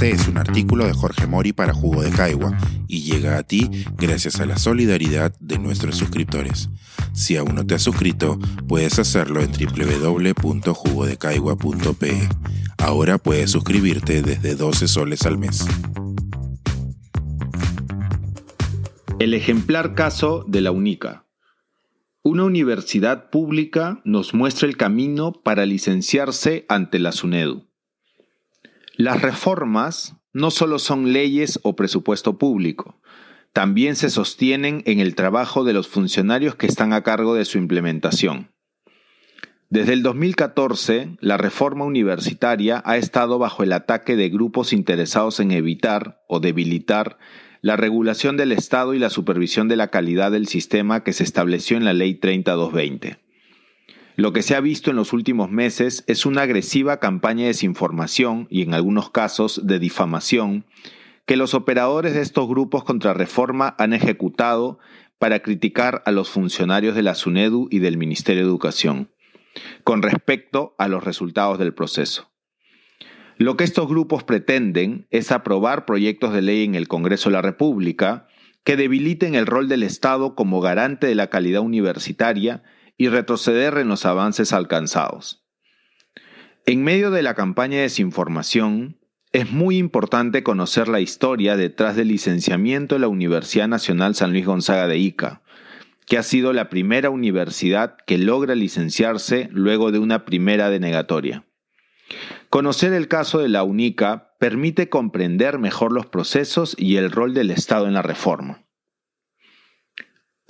Este es un artículo de Jorge Mori para Jugo de Caigua y llega a ti gracias a la solidaridad de nuestros suscriptores. Si aún no te has suscrito, puedes hacerlo en www.jugodecaigua.pe. Ahora puedes suscribirte desde 12 soles al mes. El ejemplar caso de la UNICA. Una universidad pública nos muestra el camino para licenciarse ante la SUNEDU. Las reformas no solo son leyes o presupuesto público, también se sostienen en el trabajo de los funcionarios que están a cargo de su implementación. Desde el 2014, la reforma universitaria ha estado bajo el ataque de grupos interesados en evitar o debilitar la regulación del Estado y la supervisión de la calidad del sistema que se estableció en la Ley 30220. Lo que se ha visto en los últimos meses es una agresiva campaña de desinformación y en algunos casos de difamación que los operadores de estos grupos contra reforma han ejecutado para criticar a los funcionarios de la SUNEDU y del Ministerio de Educación, con respecto a los resultados del proceso. Lo que estos grupos pretenden es aprobar proyectos de ley en el Congreso de la República que debiliten el rol del Estado como garante de la calidad universitaria y retroceder en los avances alcanzados. En medio de la campaña de desinformación, es muy importante conocer la historia detrás del licenciamiento de la Universidad Nacional San Luis Gonzaga de Ica, que ha sido la primera universidad que logra licenciarse luego de una primera denegatoria. Conocer el caso de la UNICA permite comprender mejor los procesos y el rol del Estado en la reforma.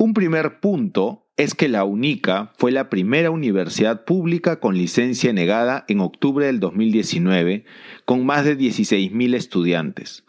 Un primer punto es que la UNICA fue la primera universidad pública con licencia negada en octubre del 2019, con más de 16.000 estudiantes.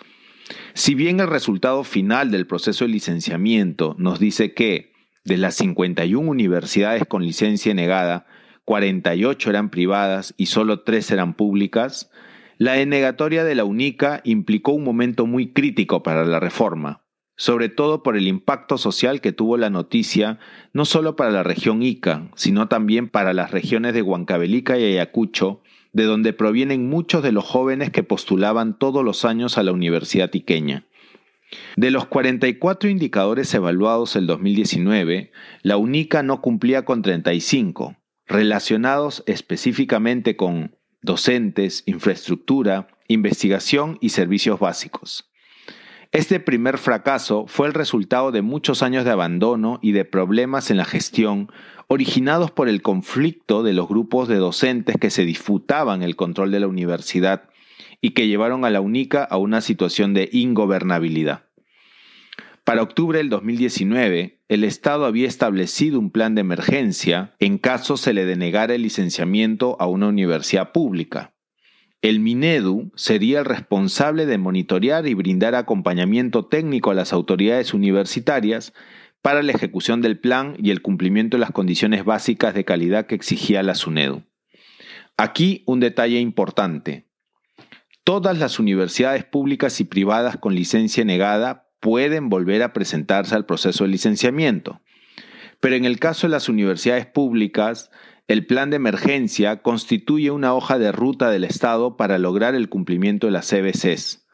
Si bien el resultado final del proceso de licenciamiento nos dice que, de las 51 universidades con licencia negada, 48 eran privadas y solo 3 eran públicas, la denegatoria de la UNICA implicó un momento muy crítico para la reforma, sobre todo por el impacto social que tuvo la noticia, no solo para la región Ica, sino también para las regiones de Huancavelica y Ayacucho, de donde provienen muchos de los jóvenes que postulaban todos los años a la Universidad Iqueña. De los 44 indicadores evaluados el 2019, la UNICA no cumplía con 35, relacionados específicamente con docentes, infraestructura, investigación y servicios básicos. Este primer fracaso fue el resultado de muchos años de abandono y de problemas en la gestión originados por el conflicto de los grupos de docentes que se disputaban el control de la universidad y que llevaron a la UNICA a una situación de ingobernabilidad. Para octubre del 2019, el Estado había establecido un plan de emergencia en caso se le denegara el licenciamiento a una universidad pública. El Minedu sería el responsable de monitorear y brindar acompañamiento técnico a las autoridades universitarias para la ejecución del plan y el cumplimiento de las condiciones básicas de calidad que exigía la SUNEDU. Aquí un detalle importante. Todas las universidades públicas y privadas con licencia negada pueden volver a presentarse al proceso de licenciamiento. Pero en el caso de las universidades públicas, el plan de emergencia constituye una hoja de ruta del Estado para lograr el cumplimiento de las CBCs.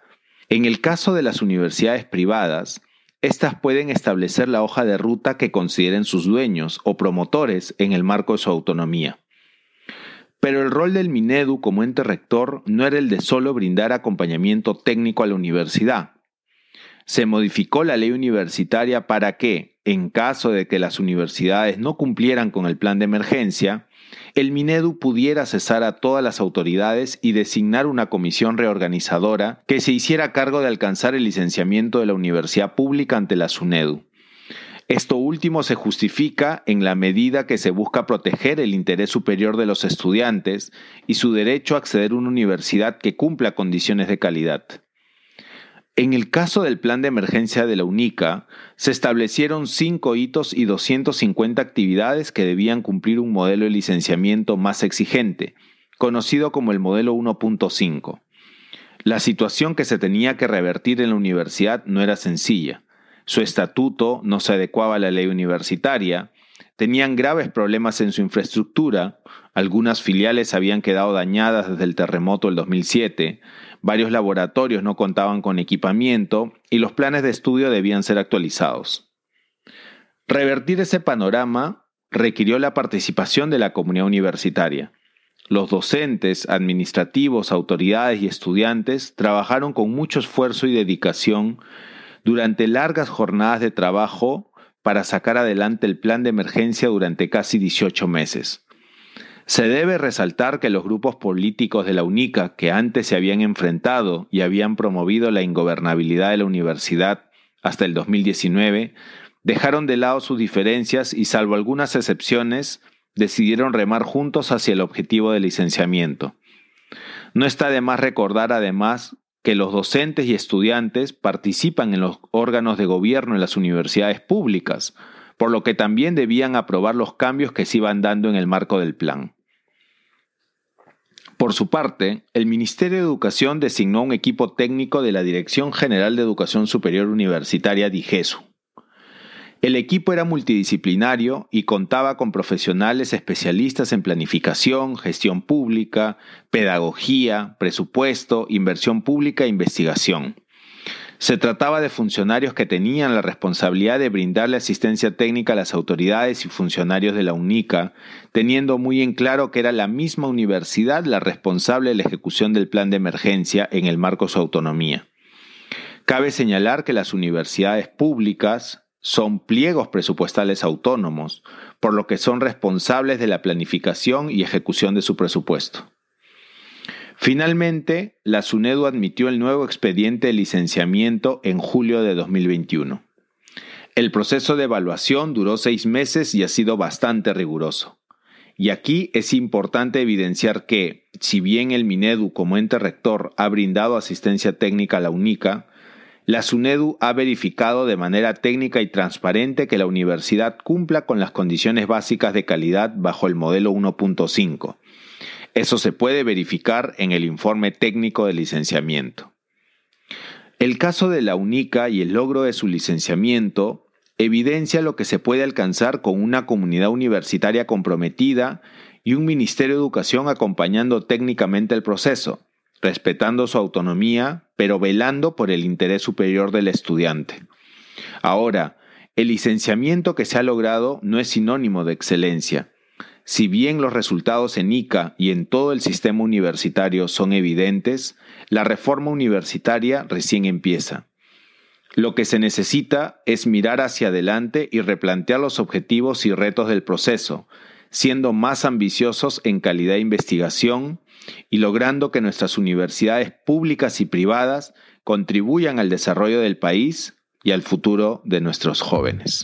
En el caso de las universidades privadas, estas pueden establecer la hoja de ruta que consideren sus dueños o promotores en el marco de su autonomía. Pero el rol del Minedu como ente rector no era el de solo brindar acompañamiento técnico a la universidad. Se modificó la ley universitaria para que, en caso de que las universidades no cumplieran con el plan de emergencia, el Minedu pudiera cesar a todas las autoridades y designar una comisión reorganizadora que se hiciera cargo de alcanzar el licenciamiento de la universidad pública ante la SUNEDU. Esto último se justifica en la medida que se busca proteger el interés superior de los estudiantes y su derecho a acceder a una universidad que cumpla condiciones de calidad. En el caso del plan de emergencia de la UNICA, se establecieron cinco hitos y 250 actividades que debían cumplir un modelo de licenciamiento más exigente, conocido como el modelo 1.5. La situación que se tenía que revertir en la universidad no era sencilla. Su estatuto no se adecuaba a la ley universitaria, tenían graves problemas en su infraestructura, algunas filiales habían quedado dañadas desde el terremoto del 2007, varios laboratorios no contaban con equipamiento y los planes de estudio debían ser actualizados. Revertir ese panorama requirió la participación de la comunidad universitaria. Los docentes, administrativos, autoridades y estudiantes trabajaron con mucho esfuerzo y dedicación durante largas jornadas de trabajo para sacar adelante el plan de emergencia durante casi 18 meses. Se debe resaltar que los grupos políticos de la UNICA que antes se habían enfrentado y habían promovido la ingobernabilidad de la universidad hasta el 2019 dejaron de lado sus diferencias y salvo algunas excepciones decidieron remar juntos hacia el objetivo del licenciamiento. No está de más recordar además que los docentes y estudiantes participan en los órganos de gobierno en las universidades públicas, por lo que también debían aprobar los cambios que se iban dando en el marco del plan. Por su parte, el Ministerio de Educación designó un equipo técnico de la Dirección General de Educación Superior Universitaria DIGESU el equipo era multidisciplinario y contaba con profesionales especialistas en planificación, gestión pública, pedagogía, presupuesto, inversión pública e investigación. Se trataba de funcionarios que tenían la responsabilidad de brindarle asistencia técnica a las autoridades y funcionarios de la UNICA, teniendo muy en claro que era la misma universidad la responsable de la ejecución del plan de emergencia en el marco de su autonomía. Cabe señalar que las universidades públicas, son pliegos presupuestales autónomos, por lo que son responsables de la planificación y ejecución de su presupuesto. Finalmente, la SUNEDU admitió el nuevo expediente de licenciamiento en julio de 2021. El proceso de evaluación duró seis meses y ha sido bastante riguroso. Y aquí es importante evidenciar que, si bien el Minedu como ente rector ha brindado asistencia técnica a la UNICA, la SUNEDU ha verificado de manera técnica y transparente que la universidad cumpla con las condiciones básicas de calidad bajo el modelo 1.5. Eso se puede verificar en el informe técnico de licenciamiento. El caso de la UNICA y el logro de su licenciamiento evidencia lo que se puede alcanzar con una comunidad universitaria comprometida y un Ministerio de Educación acompañando técnicamente el proceso, respetando su autonomía, pero velando por el interés superior del estudiante. Ahora, el licenciamiento que se ha logrado no es sinónimo de excelencia. Si bien los resultados en ICA y en todo el sistema universitario son evidentes, la reforma universitaria recién empieza. Lo que se necesita es mirar hacia adelante y replantear los objetivos y retos del proceso, siendo más ambiciosos en calidad de investigación, y logrando que nuestras universidades públicas y privadas contribuyan al desarrollo del país y al futuro de nuestros jóvenes.